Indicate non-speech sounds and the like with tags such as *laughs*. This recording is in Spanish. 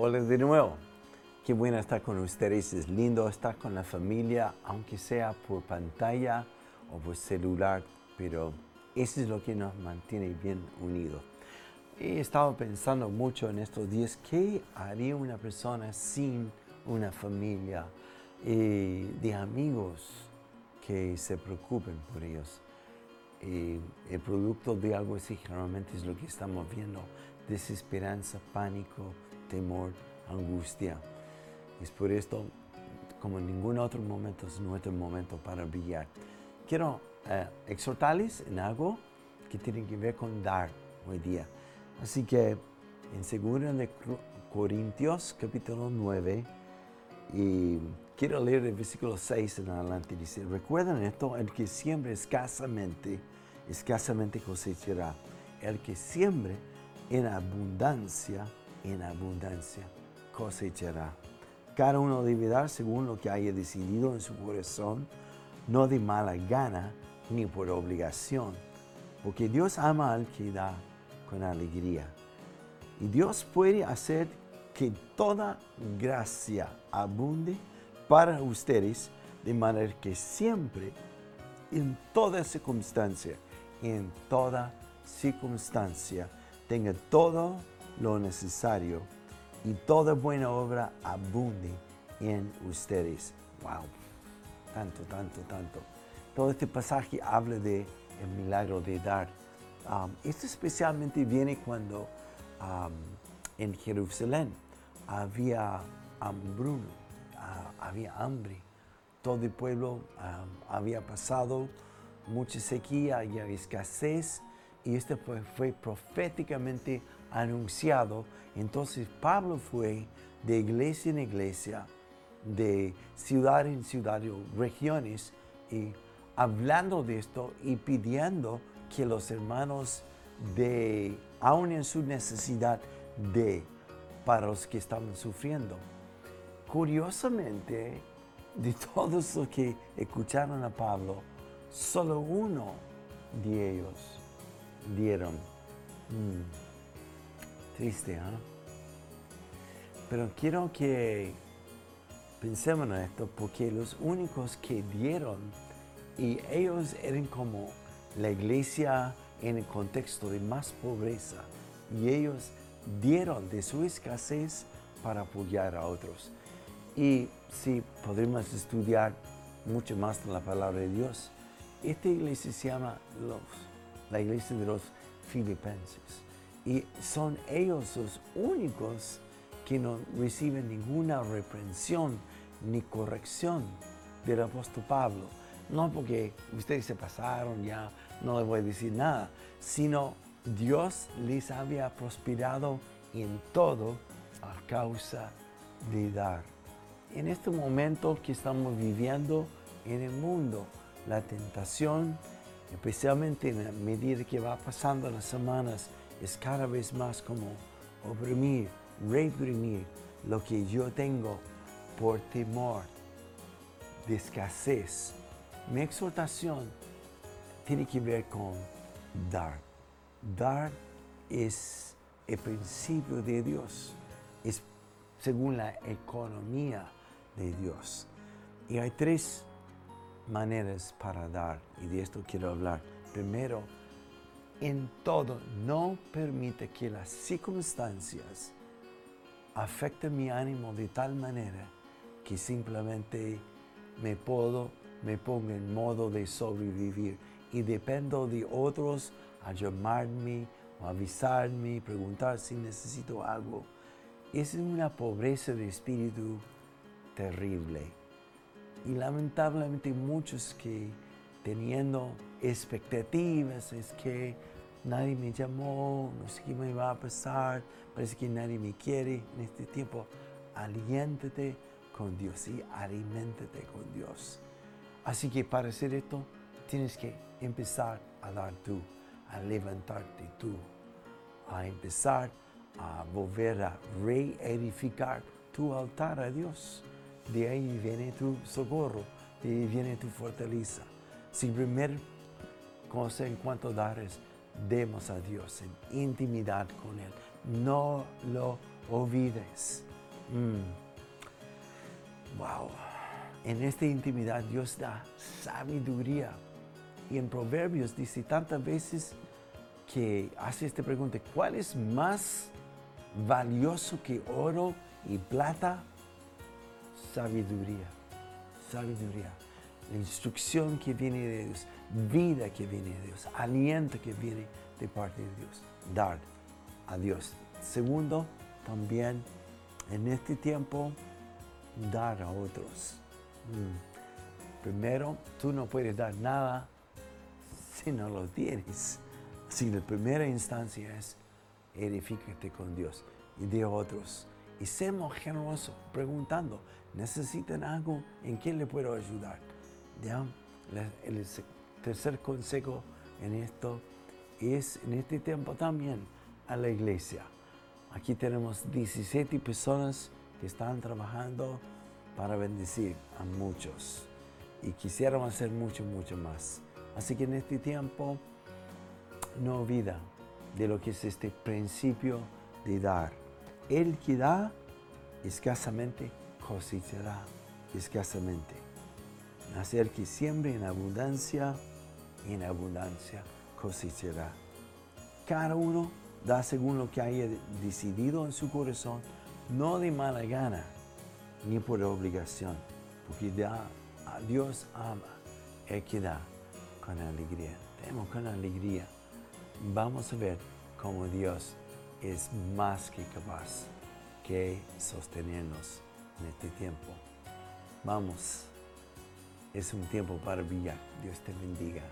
Hola de nuevo. Qué bueno estar con ustedes. Es lindo estar con la familia, aunque sea por pantalla o por celular, pero eso es lo que nos mantiene bien unidos. He estado pensando mucho en estos días, ¿qué haría una persona sin una familia eh, de amigos que se preocupen por ellos? Eh, el producto de algo así generalmente es lo que estamos viendo, desesperanza, pánico, temor, angustia. Es por esto, como en ningún otro momento, es nuestro momento para brillar. Quiero eh, exhortarles en algo que tiene que ver con dar hoy día. Así que en 2 de Corintios capítulo 9, y quiero leer el versículo 6 en adelante. Dice, recuerden esto, el que siembre escasamente, escasamente cosechará. El que siembre en abundancia, en abundancia cosechará. Cada uno debe dar según lo que haya decidido en su corazón, no de mala gana ni por obligación, porque Dios ama al que da con alegría. Y Dios puede hacer que toda gracia abunde para ustedes, de manera que siempre, en toda circunstancia, en toda circunstancia, tenga todo lo necesario y toda buena obra abunde en ustedes. ¡Wow! Tanto, tanto, tanto. Todo este pasaje habla de el milagro de dar. Um, esto especialmente viene cuando um, en Jerusalén había hambruna, uh, había hambre. Todo el pueblo um, había pasado mucha sequía y escasez y esto fue, fue proféticamente anunciado. Entonces Pablo fue de iglesia en iglesia, de ciudad en ciudad, regiones, y hablando de esto y pidiendo que los hermanos de, aún en su necesidad de, para los que estaban sufriendo. Curiosamente, de *laughs* todos los que escucharon a Pablo, solo uno de ellos dieron. Mm, triste, ¿eh? Pero quiero que pensemos en esto porque los únicos que dieron y ellos eran como la iglesia en el contexto de más pobreza. Y ellos dieron de su escasez para apoyar a otros. Y si podremos estudiar mucho más de la palabra de Dios, esta iglesia se llama los, la iglesia de los filipenses. Y son ellos los únicos que no reciben ninguna reprensión ni corrección del apóstol Pablo no porque ustedes se pasaron ya, no les voy a decir nada, sino Dios les había prosperado en todo a causa de dar. En este momento que estamos viviendo en el mundo, la tentación, especialmente en medida que va pasando las semanas, es cada vez más como oprimir, reprimir lo que yo tengo por temor de escasez, mi exhortación tiene que ver con dar. Dar es el principio de Dios, es según la economía de Dios. Y hay tres maneras para dar, y de esto quiero hablar. Primero, en todo, no permite que las circunstancias afecten mi ánimo de tal manera que simplemente me puedo me pongo en modo de sobrevivir y dependo de otros a llamarme, a avisarme, preguntar si necesito algo. Es una pobreza de espíritu terrible. Y lamentablemente muchos que teniendo expectativas es que nadie me llamó, no sé qué me va a pasar, parece que nadie me quiere en este tiempo. Aliéntate con Dios y aliméntate con Dios. Así que para hacer esto, tienes que empezar a dar tú, a levantarte tú, a empezar a volver a reedificar tu altar a Dios. De ahí viene tu socorro, de ahí viene tu fortaleza. Si primer cosa en cuanto dar es, demos a Dios en intimidad con Él. No lo olvides. Mm. Wow. En esta intimidad Dios da sabiduría. Y en Proverbios dice tantas veces que hace esta pregunta, ¿cuál es más valioso que oro y plata? Sabiduría. Sabiduría. La instrucción que viene de Dios, vida que viene de Dios, aliento que viene de parte de Dios. Dar a Dios. Segundo, también en este tiempo, dar a otros. Mm. Primero, tú no puedes dar nada si no lo tienes. Así la primera instancia es edifícate con Dios y de otros. Y seamos generosos, preguntando, ¿necesitan algo? ¿En qué le puedo ayudar? ¿Ya? El tercer consejo en esto es en este tiempo también a la iglesia. Aquí tenemos 17 personas que están trabajando para bendecir a muchos y quisiéramos hacer mucho, mucho más. Así que en este tiempo no olvida de lo que es este principio de dar. El que da escasamente cosechará escasamente. Hacer que siembre en abundancia, en abundancia cosechará. Cada uno da según lo que haya decidido en su corazón, no de mala gana, ni por obligación, porque da, a Dios ama el que da con alegría. Demos con alegría. Vamos a ver cómo Dios es más que capaz que sostenernos en este tiempo. Vamos, es un tiempo para brillar. Dios te bendiga.